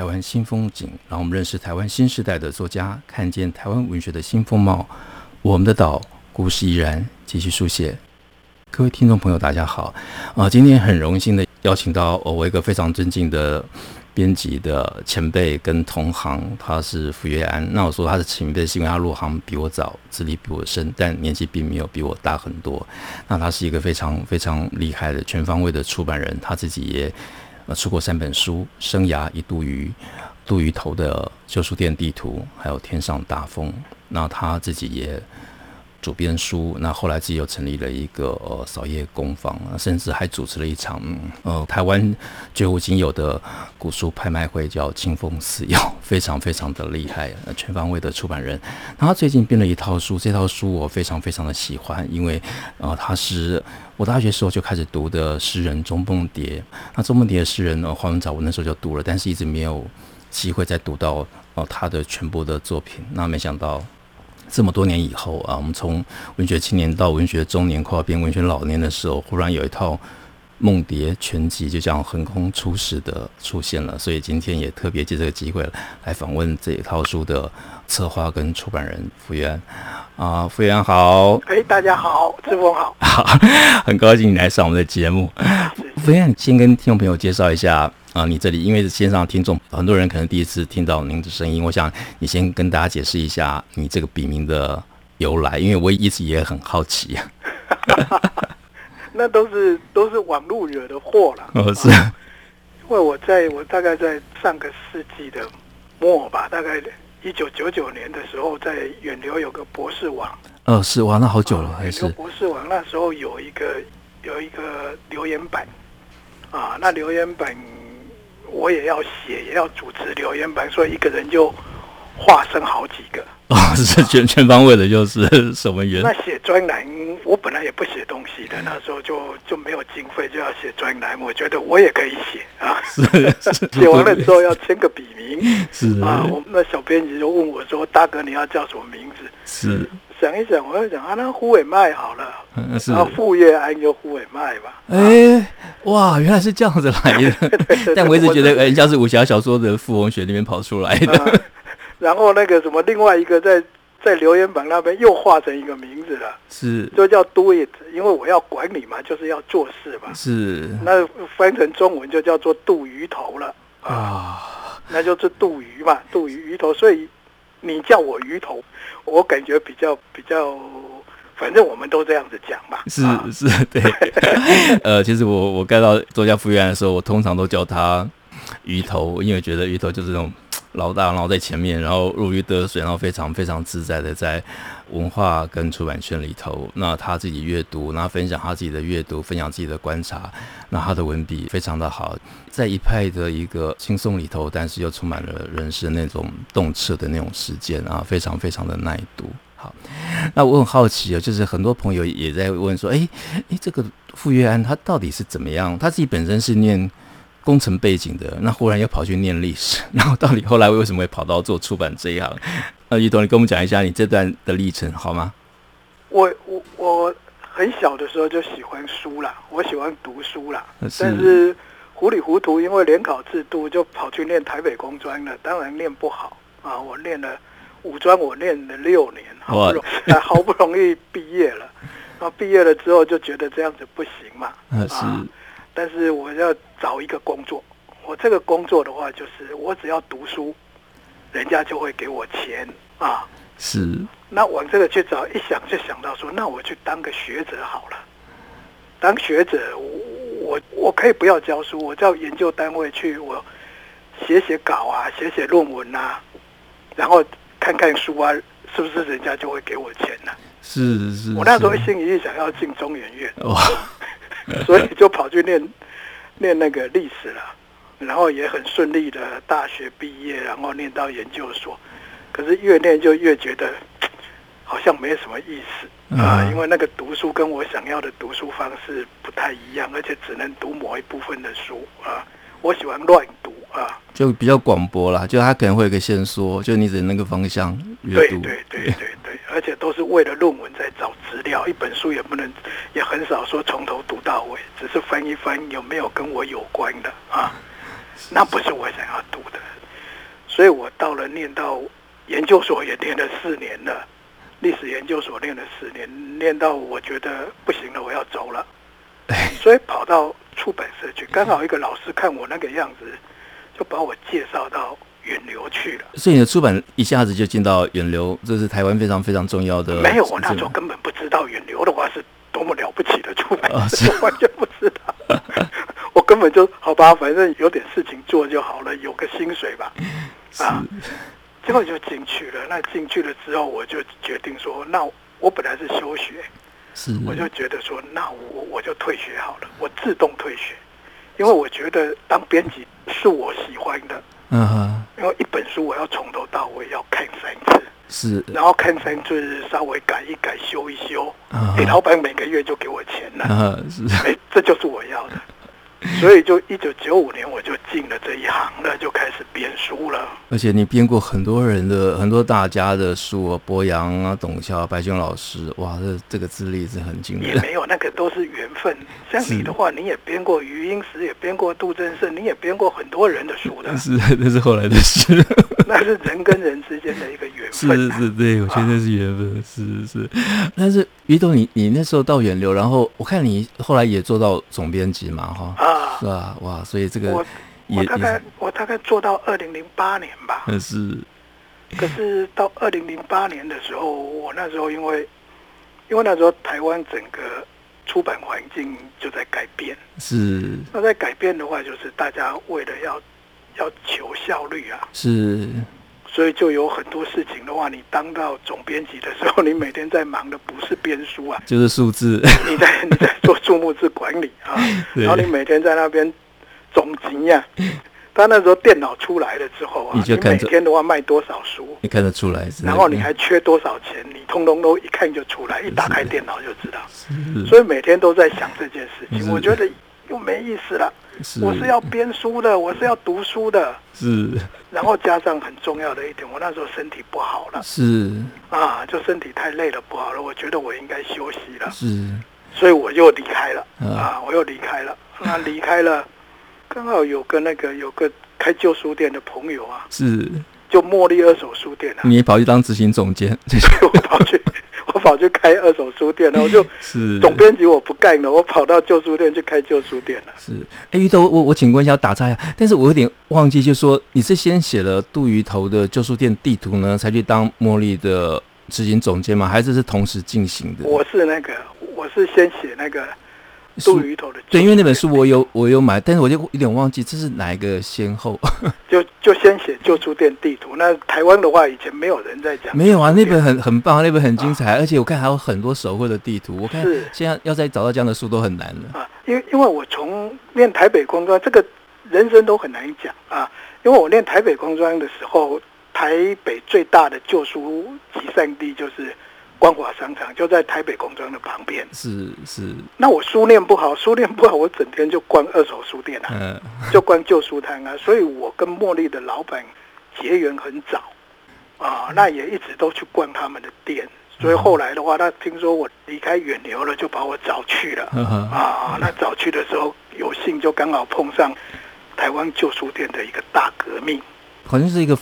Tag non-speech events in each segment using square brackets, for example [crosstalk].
台湾新风景，让我们认识台湾新时代的作家，看见台湾文学的新风貌。我们的岛，故事依然继续书写。各位听众朋友，大家好！啊，今天很荣幸的邀请到我一个非常尊敬的。编辑的前辈跟同行，他是傅月安。那我说他是前辈，是因为他入行比我早，资历比我深，但年纪并没有比我大很多。那他是一个非常非常厉害的全方位的出版人，他自己也出过三本书，《生涯一度于》、杜鱼头的旧书店地图，还有天上大风。那他自己也。主编书，那后来自己又成立了一个呃扫叶工坊，甚至还主持了一场呃台湾绝无仅有的古书拍卖会，叫清风寺谣，非常非常的厉害，全方位的出版人。那他最近编了一套书，这套书我非常非常的喜欢，因为呃他是我大学时候就开始读的诗人钟梦蝶。那钟梦蝶的诗人呢，黄文藻我那时候就读了，但是一直没有机会再读到哦、呃、他的全部的作品。那没想到。这么多年以后啊，我们从文学青年到文学中年，跨变文学老年的时候，忽然有一套梦蝶全集就这样横空出世的出现了。所以今天也特别借这个机会来访问这一套书的策划跟出版人福原啊，傅月安好，哎，大家好，志峰好，[laughs] 好，很高兴你来上我们的节目。福原，先跟听众朋友介绍一下。啊，你这里因为是线上听众，很多人可能第一次听到您的声音。我想你先跟大家解释一下你这个笔名的由来，因为我一直也很好奇。[laughs] 那都是都是网络惹的祸了。哦，是。因为我在我大概在上个世纪的末吧，大概一九九九年的时候，在远流有个博士网。哦，是玩了好久了，还是。博士网那时候有一个有一个留言板啊，那留言板。我也要写，也要主持留言板，所以一个人就化身好几个。哦，是全全方位的，就是守门员。那写专栏，我本来也不写东西的，那时候就就没有经费，就要写专栏。我觉得我也可以写啊，[laughs] 写完了之后要签个笔名。是啊，我们那小编辑就问我说：“大哥，你要叫什么名字？”是。想一想，我就想啊，那胡伟迈好了，嗯、是啊傅月安就胡伟迈吧。哎、欸，哇，原来是这样子来的。[laughs] 但我一直觉得人家是武侠小说的傅红雪那边跑出来的。啊、然后那个什么，另外一个在在留言板那边又画成一个名字了，是就叫 Do It，因为我要管理嘛，就是要做事嘛。是那翻成中文就叫做杜鱼头了啊，啊，那就是杜鱼嘛，杜鱼鱼头，所以你叫我鱼头。我感觉比较比较，反正我们都这样子讲吧。是是，对。[laughs] 呃，其实我我盖到作家傅月安的时候，我通常都叫他鱼头，因为觉得鱼头就是那种老大，然后在前面，然后如鱼得水，然后非常非常自在的在文化跟出版圈里头。那他自己阅读，然后分享他自己的阅读，分享自己的观察。那他的文笔非常的好，在一派的一个轻松里头，但是又充满了人生那种动彻的那种时间啊，非常非常的耐读。好，那我很好奇啊，就是很多朋友也在问说，哎哎，这个傅月安他到底是怎么样？他自己本身是念工程背景的，那忽然又跑去念历史，[laughs] 然后到底后来为什么会跑到做出版这一行？那鱼头，你跟我们讲一下你这段的历程好吗？我我我。很小的时候就喜欢书啦，我喜欢读书啦。是，但是糊里糊涂，因为联考制度，就跑去念台北工专了。当然念不好啊，我念了五专，我念了六年，好不容易好不容易毕业了。然后毕业了之后，就觉得这样子不行嘛。[laughs] 是啊，但是我要找一个工作。我这个工作的话，就是我只要读书，人家就会给我钱啊。是。那往这个去找，一想就想到说，那我去当个学者好了。当学者，我我我可以不要教书，我叫研究单位去，我写写稿啊，写写论文啊，然后看看书啊，是不是人家就会给我钱呢？是是，是。我那时候一心一意想要进中研院，哇，[laughs] 所以就跑去念念那个历史了。然后也很顺利的大学毕业，然后念到研究所。可是越念就越觉得好像没什么意思啊，因为那个读书跟我想要的读书方式不太一样，而且只能读某一部分的书啊。我喜欢乱读啊，就比较广博啦，就他可能会有个线索，就你指那个方向阅读。对对对对对，而且都是为了论文在找资料，一本书也不能，也很少说从头读到尾，只是翻一翻有没有跟我有关的啊，那不是我想要读的，所以我到了念到研究所也念了四年了，历史研究所念了四年，念到我觉得不行了，我要走了，[laughs] 所以跑到。出版社去，刚好一个老师看我那个样子，就把我介绍到远流去了。所以你的出版一下子就进到远流，这是台湾非常非常重要的。[laughs] 没有，我那时候根本不知道远流的话是多么了不起的出版社，我完全不知道。我根本就好吧，反正有点事情做就好了，有个薪水吧。啊，结果就进去了。那进去了之后，我就决定说，那我本来是休学。是，我就觉得说，那我我就退学好了，我自动退学，因为我觉得当编辑是我喜欢的，嗯哼，因为一本书我要从头到尾要看三次，是，然后看三次稍微改一改修一修，给老板每个月就给我钱了，嗯，是，哎，这就是我要的。所以就一九九五年我就进了这一行了，就开始编书了。而且你编过很多人的很多大家的书啊，博洋啊、董桥、白熊老师，哇，这这个资历是很惊人。也没有那个都是缘分。像你的话，你也编过余英时，也编过杜振胜，你也编过很多人的书的。[laughs] 是，那是后来的事。那是人跟人之间的一个缘分、啊。是是，对，我觉得是缘分。啊、是是。但是于董，你你那时候到远流，然后我看你后来也做到总编辑嘛，哈。啊，是吧？哇，所以这个我我大概我大概做到二零零八年吧。是。可是到二零零八年的时候，我那时候因为因为那时候台湾整个出版环境就在改变。是。那在改变的话，就是大家为了要要求效率啊。是。所以就有很多事情的话，你当到总编辑的时候，你每天在忙的不是编书啊，就是数字。你在你在做数目字管理啊，[laughs] 然后你每天在那边总结呀。他那时候电脑出来了之后啊，你就看你每天的话卖多少书，你看得出来。然后你还缺多少钱，你通通都一看就出来，一打开电脑就知道。所以每天都在想这件事情，我觉得又没意思了。是我是要编书的，我是要读书的。是，然后加上很重要的一点，我那时候身体不好了。是啊，就身体太累了，不好了。我觉得我应该休息了。是，所以我又离开了。啊，我又离开了。那离开了，刚好有个那个有个开旧书店的朋友啊，是，就茉莉二手书店啊。你跑去当执行总监，[laughs] 我跑去。我跑去开二手书店了，[laughs] 我就是总编辑，我不干了，我跑到旧书店去开旧书店了。是，哎，鱼头，我我请问一下，打岔一下，但是我有点忘记，就是说你是先写了杜鱼头的旧书店地图呢，才去当茉莉的执行总监吗？还是是同时进行的？我是那个，我是先写那个。杜鱼头的对，因为那本书我有我有买，但是我就有点忘记这是哪一个先后。[laughs] 就就先写旧书店地图。那台湾的话，以前没有人在讲。没有啊，那本很很棒，那本很精彩，啊、而且我看还有很多手绘的地图。我看现在要再找到这样的书都很难了。啊，因为因为我从念台北工专，这个人生都很难讲啊。因为我念台北工专的时候，台北最大的旧书集散地就是。光华商场就在台北工专的旁边，是是。那我书念不好，书念不好，我整天就逛二手书店啊，嗯、[laughs] 就逛旧书摊啊。所以我跟茉莉的老板结缘很早啊，那也一直都去逛他们的店。所以后来的话，他听说我离开远流了，就把我找去了啊。那找去的时候，有幸就刚好碰上台湾旧书店的一个大革命，好像是一个。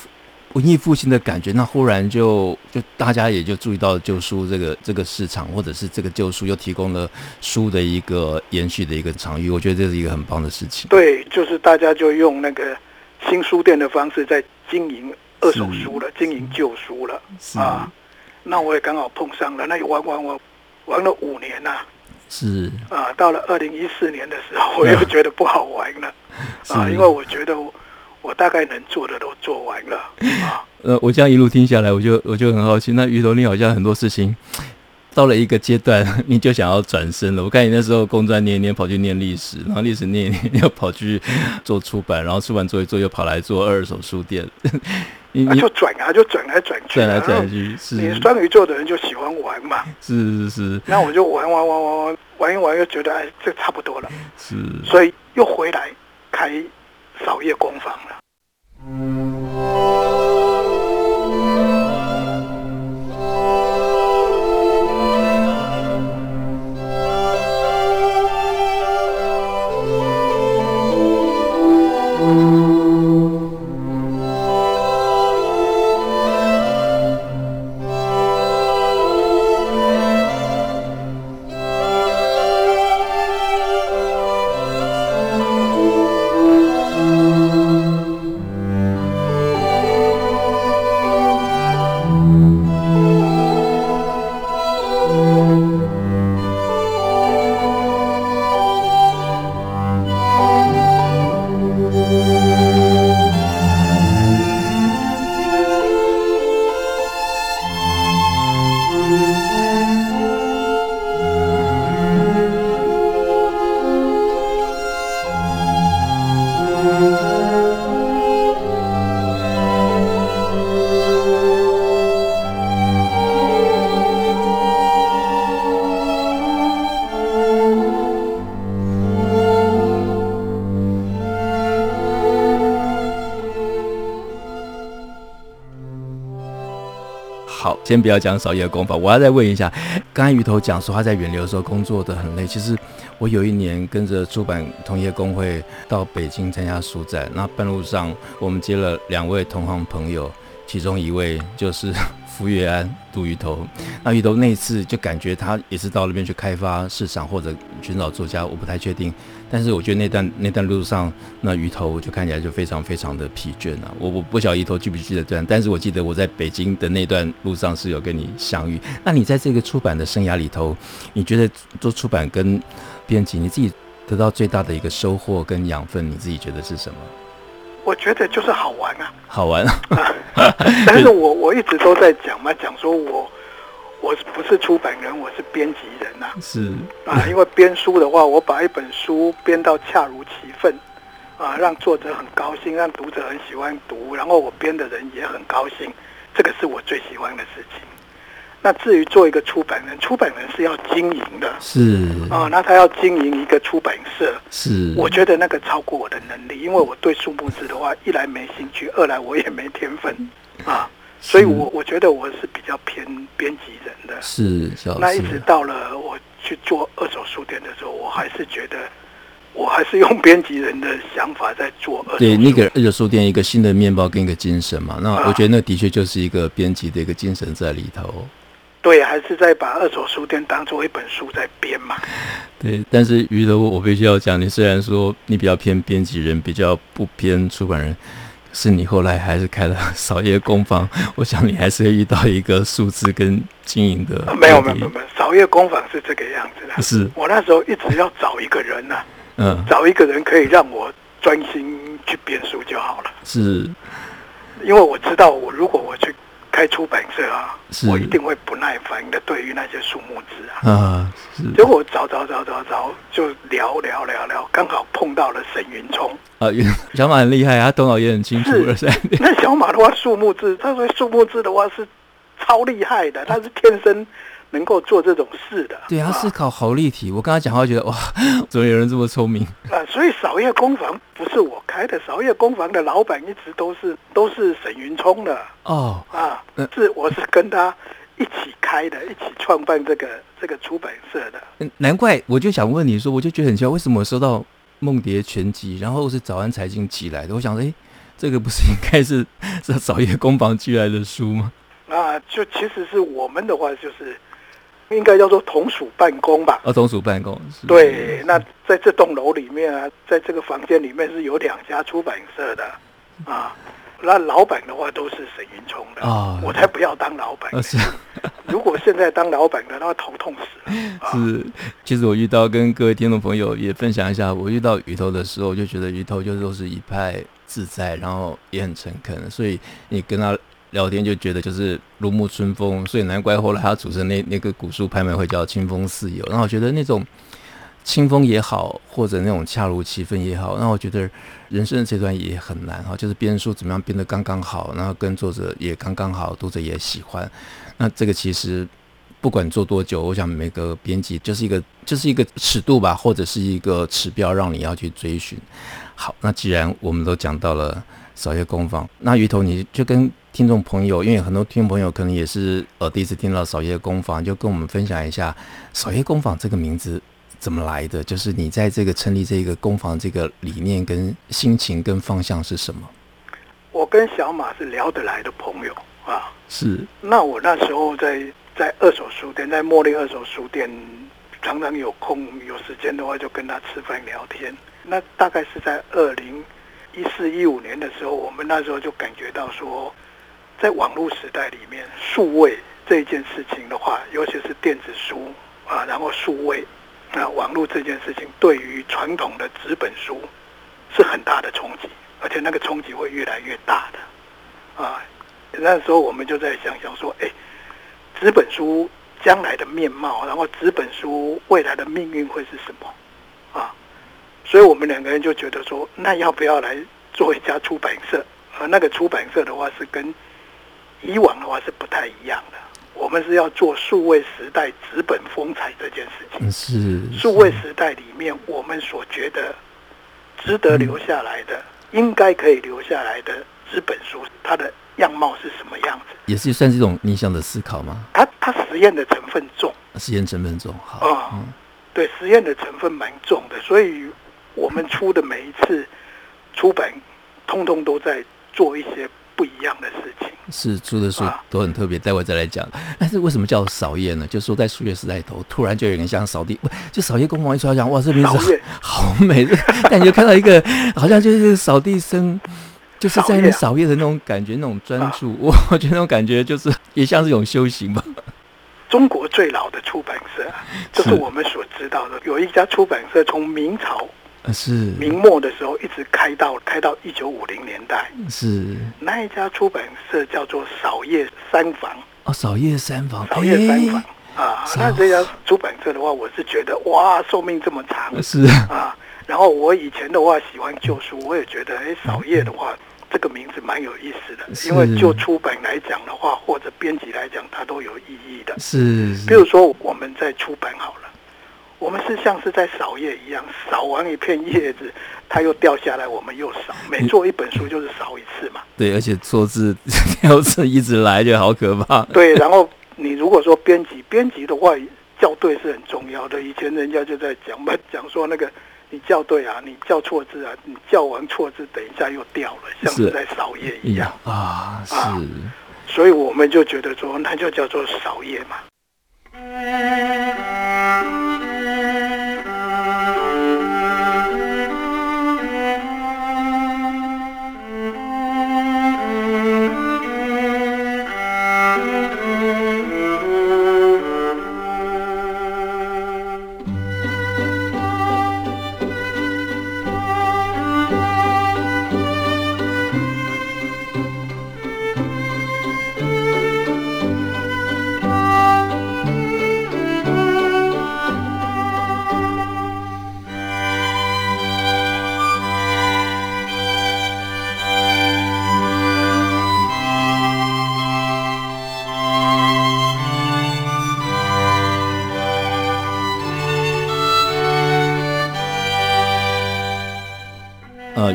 文艺复兴的感觉，那忽然就就大家也就注意到了旧书这个这个市场，或者是这个旧书又提供了书的一个延续的一个场域，我觉得这是一个很棒的事情。对，就是大家就用那个新书店的方式在经营二手书了，经营旧书了啊。那我也刚好碰上了，那玩玩玩玩了五年呐、啊，是啊，到了二零一四年的时候，我又觉得不好玩了 [laughs] 啊，因为我觉得我。我大概能做的都做完了 [laughs] 啊。呃，我这样一路听下来，我就我就很好奇，那于头你好像很多事情到了一个阶段，[laughs] 你就想要转身了。我看你那时候工专念一念，跑去念历史，然后历史念一念，又跑去做出版，然后出版做一做，又跑来做二手书店。你 [laughs] 你、啊、就转啊，就转来转去，转来转去。是你双鱼座的人就喜欢玩嘛？是是是。那我就玩玩玩玩玩玩一玩，又觉得哎，这差不多了。是。所以又回来开扫夜工坊了。Mm-hmm. 先不要讲扫夜工法，我要再问一下，刚才鱼头讲说他在远流的时候工作的很累。其实我有一年跟着出版同业工会到北京参加书展，那半路上我们接了两位同行朋友，其中一位就是。福月安、杜鱼头，那鱼头那一次就感觉他也是到那边去开发市场或者寻找作家，我不太确定。但是我觉得那段那段路上，那鱼头就看起来就非常非常的疲倦啊。我我不晓得鱼头记不记得这段，但是我记得我在北京的那段路上是有跟你相遇。那你在这个出版的生涯里头，你觉得做出版跟编辑，你自己得到最大的一个收获跟养分，你自己觉得是什么？我觉得就是好玩啊，好玩啊！[laughs] [laughs] 但是我我一直都在讲嘛，讲说我我不是出版人，我是编辑人呐、啊。是啊，因为编书的话，我把一本书编到恰如其分啊，让作者很高兴，让读者很喜欢读，然后我编的人也很高兴，这个是我最喜欢的事情。那至于做一个出版人，出版人是要经营的，是。啊，那他要经营一个出版社，是，我觉得那个超过我的能力，因为我对数目字的话，一来没兴趣，二来我也没天分啊，所以我我觉得我是比较偏编辑人的，是，那一直到了我去做二手书店的时候，我还是觉得，我还是用编辑人的想法在做二手。对，那个二手书店一个新的面包跟一个精神嘛，那我觉得那的确就是一个编辑的一个精神在里头。对，还是在把二手书店当做一本书在编嘛。对，但是于德，我必须要讲，你虽然说你比较偏编辑人，比较不偏出版人，是你后来还是开了 [laughs] 扫叶工坊。我想你还是会遇到一个数字跟经营的、啊。没有没有没有，扫叶工坊是这个样子的。是我那时候一直要找一个人呢、啊，嗯，找一个人可以让我专心去编书就好了。是，因为我知道，我如果我去。开出版社啊，我一定会不耐烦的。对于那些数目字啊，啊，结果找找找找找，就聊聊聊聊，刚好碰到了沈云聪啊。小马很厉害，啊头脑也很清楚。是，那小马的话，数目字，他说数目字的话是超厉害的，他是天生。能够做这种事的，对他思考好立体。啊、我跟他讲话，觉得哇，[laughs] 怎么有人这么聪明啊？所以扫叶工房不是我开的，扫叶工房的老板一直都是都是沈云聪的哦啊，是我是跟他一起开的，一起创办这个这个出版社的。难怪我就想问你说，我就觉得很奇怪，为什么我收到《梦蝶全集》，然后是早安财经寄来的？我想说，哎，这个不是应该是 [laughs] 是扫叶工坊寄来的书吗？啊，就其实是我们的话就是。应该叫做同属办公吧？哦，同属办公。对，那在这栋楼里面啊，在这个房间里面是有两家出版社的啊。那老板的话都是沈云聪的啊，我才不要当老板。是，[laughs] 如果现在当老板的，那头痛死了。是，其实我遇到跟各位听众朋友也分享一下，我遇到鱼头的时候，我就觉得鱼头就都是一派自在，然后也很诚恳，所以你跟他。聊天就觉得就是如沐春风，所以难怪后来他组成那那个古书拍卖会叫清风似有。然后我觉得那种清风也好，或者那种恰如其分也好，那我觉得人生的这段也很难哈，就是编书怎么样编得刚刚好，然后跟作者也刚刚好，读者也喜欢。那这个其实不管做多久，我想每个编辑就是一个就是一个尺度吧，或者是一个指标，让你要去追寻。好，那既然我们都讲到了扫叶工坊，那鱼头你就跟听众朋友，因为很多听众朋友可能也是呃第一次听到扫叶工坊，就跟我们分享一下扫叶工坊这个名字怎么来的，就是你在这个成立这个工坊这个理念跟心情跟方向是什么？我跟小马是聊得来的朋友啊，是。那我那时候在在二手书店，在茉莉二手书店，常常有空有时间的话，就跟他吃饭聊天。那大概是在二零一四一五年的时候，我们那时候就感觉到说，在网络时代里面，数位这一件事情的话，尤其是电子书啊，然后数位啊，网络这件事情，对于传统的纸本书是很大的冲击，而且那个冲击会越来越大的啊。那时候我们就在想想说，哎，纸本书将来的面貌，然后纸本书未来的命运会是什么啊？所以我们两个人就觉得说，那要不要来做一家出版社？而那个出版社的话，是跟以往的话是不太一样的。我们是要做数位时代纸本风采这件事情。是数位时代里面，我们所觉得值得留下来的，应该可以留下来的纸本书，它的样貌是什么样子？也是算是一种逆向的思考吗？它它实验的成分重，实验成分重，好啊，嗯，对，实验的成分蛮重的，所以。我们出的每一次出版，通通都在做一些不一样的事情。是出的书都很特别，待会再来讲。但是为什么叫扫叶呢？就说在数学时代头，突然就有人像扫地，不就扫叶工坊一出来讲，哇，这名字好美，感觉看到一个好像就是扫地僧，就是在那扫叶的那种感觉，那种专注，我我觉得那种感觉就是也像是一种修行吧。中国最老的出版社，就是我们所知道的，有一家出版社从明朝。是明末的时候一直开到开到一九五零年代，是那一家出版社叫做扫叶三房哦，扫叶三房，扫叶三房、欸、啊。那这家出版社的话，我是觉得哇，寿命这么长，是啊。然后我以前的话喜欢旧书，我也觉得哎，扫叶的话这个名字蛮有意思的，因为就出版来讲的话，或者编辑来讲，它都有意义的。是，比如说我们在出版好了。我们是像是在扫叶一样，扫完一片叶子，它又掉下来，我们又扫。每做一本书就是扫一次嘛。对，而且错字、[laughs] 要是一直来，就好可怕。对，然后你如果说编辑，编辑的话校对是很重要的。以前人家就在讲嘛，讲说那个你校对啊，你校错字啊，你校完错字，等一下又掉了，像是在扫叶一样啊。是，所以我们就觉得说，那就叫做扫叶嘛。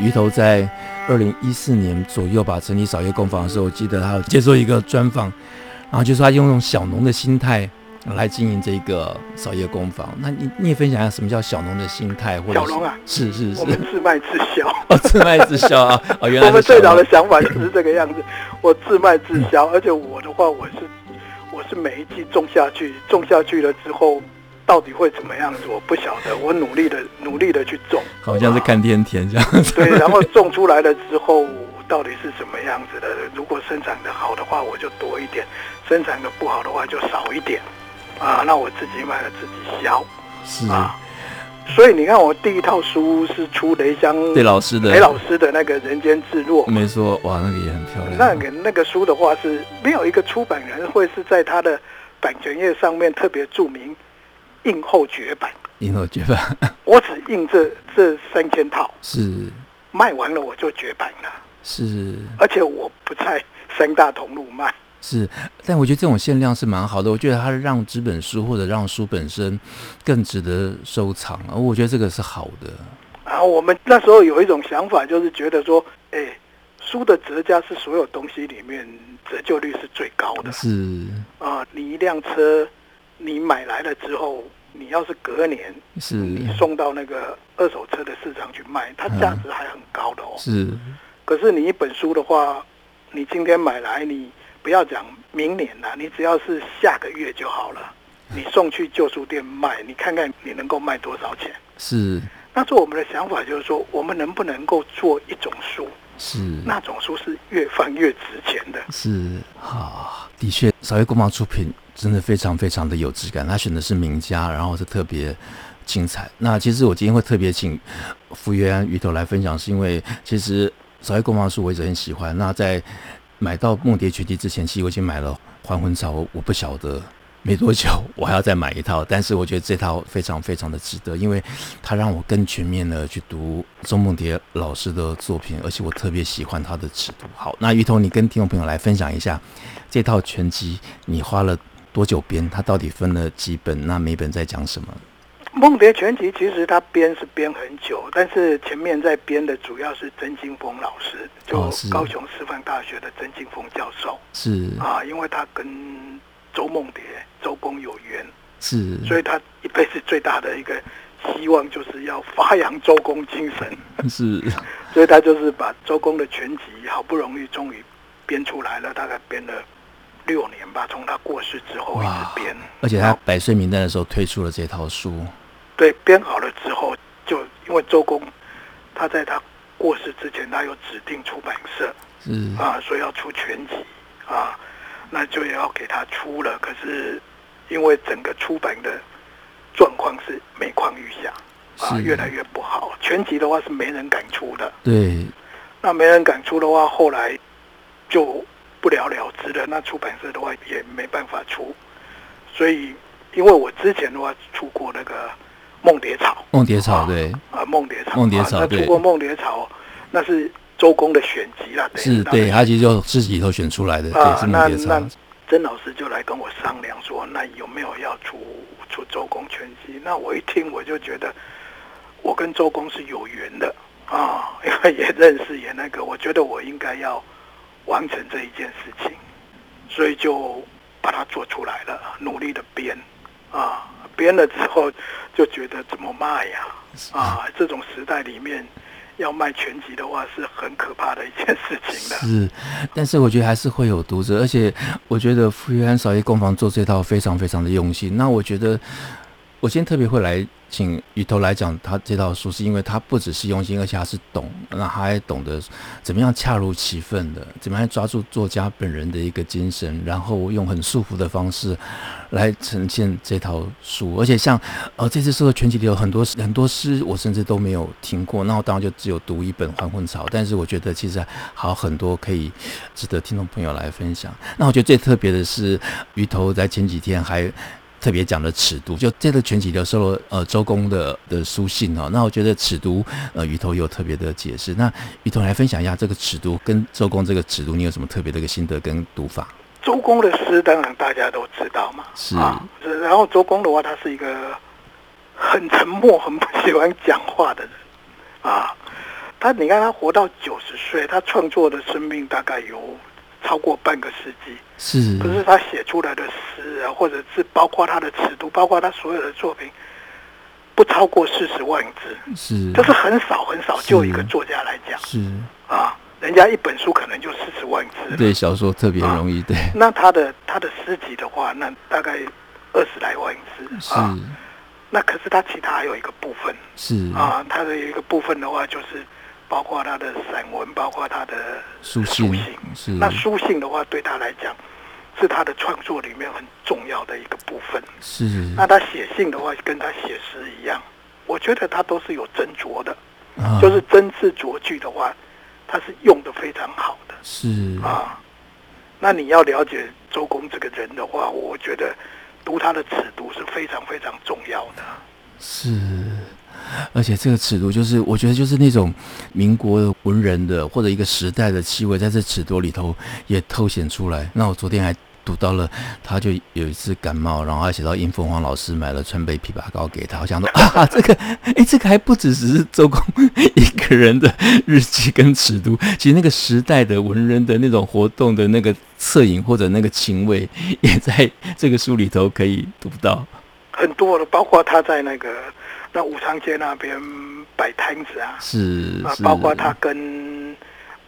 鱼头在二零一四年左右吧，成立扫叶工坊的时候，我记得他有接受一个专访，然后就说他用那种小农的心态来经营这个扫叶工坊。那你你也分享一下什么叫小农的心态？或者小农啊，是是是，我们自卖自销哦，自卖自销啊，哦，原来我们最早的想法就是这个样子，我自卖自销，而且我的话，我是我是每一季种下去，种下去了之后。到底会怎么样子？我不晓得。我努力的努力的去种，好像是看天田这样子。对，然后种出来了之后，到底是什么样子的？如果生产的好的话，我就多一点；生产的不好的话，就少一点。啊，那我自己买了自己销。是啊，所以你看，我第一套书是出雷香雷老师的雷老师的那个《人间自若》，没错，哇，那个也很漂亮。那个那个书的话是没有一个出版人会是在他的版权页上面特别注明印后绝版，印后绝版。[laughs] 我只印这这三千套，是卖完了我就绝版了，是，而且我不在三大同路卖。是，但我觉得这种限量是蛮好的。我觉得它让纸本书或者让书本身更值得收藏，而我觉得这个是好的。然后我们那时候有一种想法，就是觉得说，哎，书的折价是所有东西里面折旧率是最高的。是啊，你一辆车，你买来了之后，你要是隔年是你送到那个二手车的市场去卖，它价值还很高的哦。是，可是你一本书的话，你今天买来你。不要讲明年了，你只要是下个月就好了。你送去旧书店卖，你看看你能够卖多少钱？是。那做我们的想法就是说，我们能不能够做一种书？是。那种书是越放越值钱的。是啊，的确，少一工坊出品真的非常非常的有质感。他选的是名家，然后是特别精彩。那其实我今天会特别请福原安鱼头来分享，是因为其实扫叶工坊书我一直很喜欢。那在买到《梦蝶全集》之前，其实我已经买了《还魂草》，我不晓得没多久我还要再买一套。但是我觉得这套非常非常的值得，因为它让我更全面的去读周梦蝶老师的作品，而且我特别喜欢他的尺度。好，那鱼头，你跟听众朋友来分享一下这套全集，你花了多久编？他到底分了几本？那每本在讲什么？《梦蝶全集》其实他编是编很久，但是前面在编的主要是曾金峰老师，就高雄师范大学的曾金峰教授。是啊，因为他跟周梦蝶、周公有缘，是，所以他一辈子最大的一个希望就是要发扬周公精神。[laughs] 是，所以他就是把周公的全集好不容易终于编出来了，大概编了。六年吧，从他过世之后一直编，而且他百岁名单的时候推出了这套书。对，编好了之后，就因为周公他在他过世之前，他有指定出版社，是啊，所以要出全集啊，那就也要给他出了。可是因为整个出版的状况是每况愈下啊，越来越不好。全集的话是没人敢出的，对，那没人敢出的话，后来就。不了了之的，那出版社的话也没办法出，所以因为我之前的话出过那个梦蝶草，梦蝶草对啊，梦蝶草，梦蝶草，那出过梦蝶草，那是周公的选集啦，是对，他其实就自己头选出来的啊。那那曾老师就来跟我商量说，那有没有要出出周公全集？那我一听我就觉得，我跟周公是有缘的啊，因 [laughs] 为也认识也那个，我觉得我应该要。完成这一件事情，所以就把它做出来了，努力的编啊，编了之后就觉得怎么卖呀？啊，这种时代里面要卖全集的话是很可怕的一件事情的。是，但是我觉得还是会有读者，而且我觉得福原安扫叶工坊做这套非常非常的用心。那我觉得我今天特别会来。请鱼头来讲他这套书，是因为他不只是用心，而且他是懂，那他还懂得怎么样恰如其分的，怎么样抓住作家本人的一个精神，然后用很舒服的方式来呈现这套书。而且像呃这次书的全集里有很多很多诗，我甚至都没有听过，那我当然就只有读一本《还魂草》，但是我觉得其实还有很多可以值得听众朋友来分享。那我觉得最特别的是鱼头在前几天还。特别讲的尺度，就这个全集的收了呃周公的的书信哦。那我觉得尺度呃鱼头有特别的解释。那鱼头来分享一下这个尺度跟周公这个尺度，你有什么特别的一个心得跟读法？周公的诗当然大家都知道嘛，是。啊、然后周公的话，他是一个很沉默、很不喜欢讲话的人啊。他你看他活到九十岁，他创作的生命大概有超过半个世纪。是，可是他写出来的诗啊，或者是包括他的尺度，包括他所有的作品，不超过四十万字，是，就是很少很少。就一个作家来讲，是啊，人家一本书可能就四十万字，对小说特别容易，对。那他的他的诗集的话，那大概二十来万字，是。那可是他其他还有一个部分，是啊，他的有一个部分的话就是。包括他的散文，包括他的书信，是。那书信的话，对他来讲是他的创作里面很重要的一个部分。是，那他写信的话，跟他写诗一样我觉得他都是有斟酌的，啊、就是真字酌句的话，他是用的非常好的。是。啊，那你要了解周公这个人的话，我觉得读他的尺度是非常非常重要的。是。而且这个尺度，就是我觉得就是那种民国文人的或者一个时代的气味，在这尺度里头也透显出来。那我昨天还读到了，他就有一次感冒，然后还写到殷凤凰老师买了川贝枇杷膏给他。我想说 [laughs] 啊，这个哎，这个还不只是周公一个人的日记跟尺度，其实那个时代的文人的那种活动的那个侧影或者那个情味，也在这个书里头可以读到很多的，包括他在那个。那武昌街那边摆摊子啊，是啊，包括他跟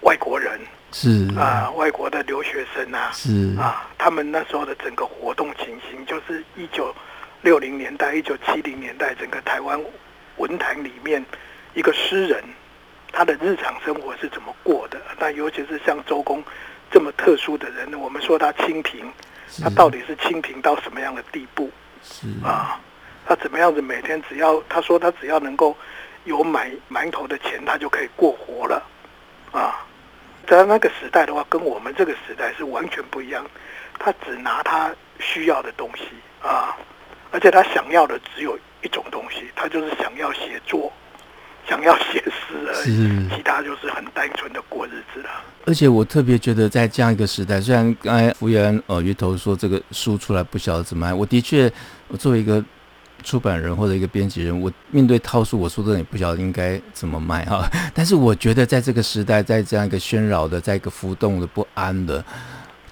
外国人是啊，外国的留学生啊，是啊，他们那时候的整个活动情形，就是一九六零年代、一九七零年代，整个台湾文坛里面一个诗人他的日常生活是怎么过的？那尤其是像周公这么特殊的人，我们说他清贫，他到底是清贫到什么样的地步？是啊。他怎么样子？每天只要他说他只要能够有买馒头的钱，他就可以过活了啊！在那个时代的话，跟我们这个时代是完全不一样。他只拿他需要的东西啊，而且他想要的只有一种东西，他就是想要写作，想要写诗而已，其他就是很单纯的过日子了。而且我特别觉得，在这样一个时代，虽然刚才福原呃鱼头说这个书出来不晓得怎么样，我的确我作为一个。出版人或者一个编辑人，我面对套书，我说的也不晓得应该怎么卖哈。[laughs] 但是我觉得，在这个时代，在这样一个喧扰的，在一个浮动的、不安的，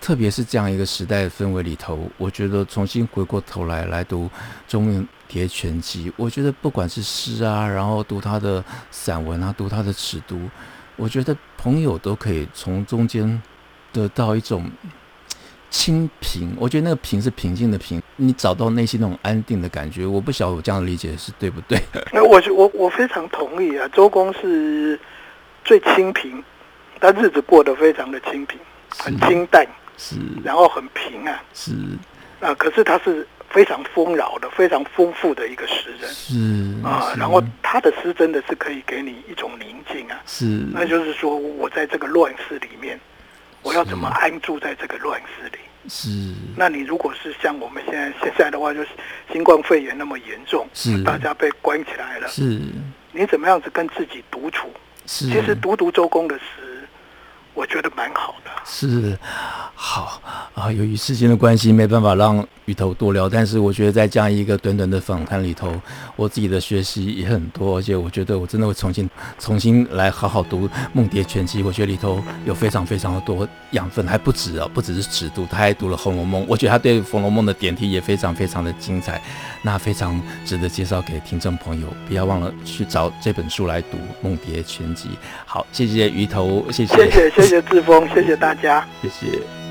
特别是这样一个时代的氛围里头，我觉得重新回过头来来读周梦蝶全集，我觉得不管是诗啊，然后读他的散文啊，读他的尺度，我觉得朋友都可以从中间得到一种。清平，我觉得那个平是平静的平，你找到内心那种安定的感觉。我不晓得我这样的理解是对不对？那我我我非常同意啊。周公是最清平，他日子过得非常的清平，很清淡，是，然后很平啊，是啊。可是他是非常丰饶的，非常丰富的一个诗人，是啊。然后他的诗真的是可以给你一种宁静啊，是。那就是说，我在这个乱世里面。我要怎么安住在这个乱世里？是。那你如果是像我们现在现在的话，就是新冠肺炎那么严重，是大家被关起来了，是。你怎么样子跟自己独处？是。其实独独周公的诗，我觉得蛮好的。是，好啊。由于时间的关系，没办法让鱼头多聊。但是我觉得在这样一个短短的访谈里头，我自己的学习也很多。而且我觉得我真的会重新重新来好好读《梦蝶全集》。我觉得里头有非常非常的多养分，还不止啊，不只是尺度，他还读了《红楼梦》。我觉得他对《红楼梦》的点题也非常非常的精彩，那非常值得介绍给听众朋友。不要忘了去找这本书来读《梦蝶全集》。好，谢谢鱼头，谢谢，谢谢，谢谢志峰，谢谢大家。谢谢。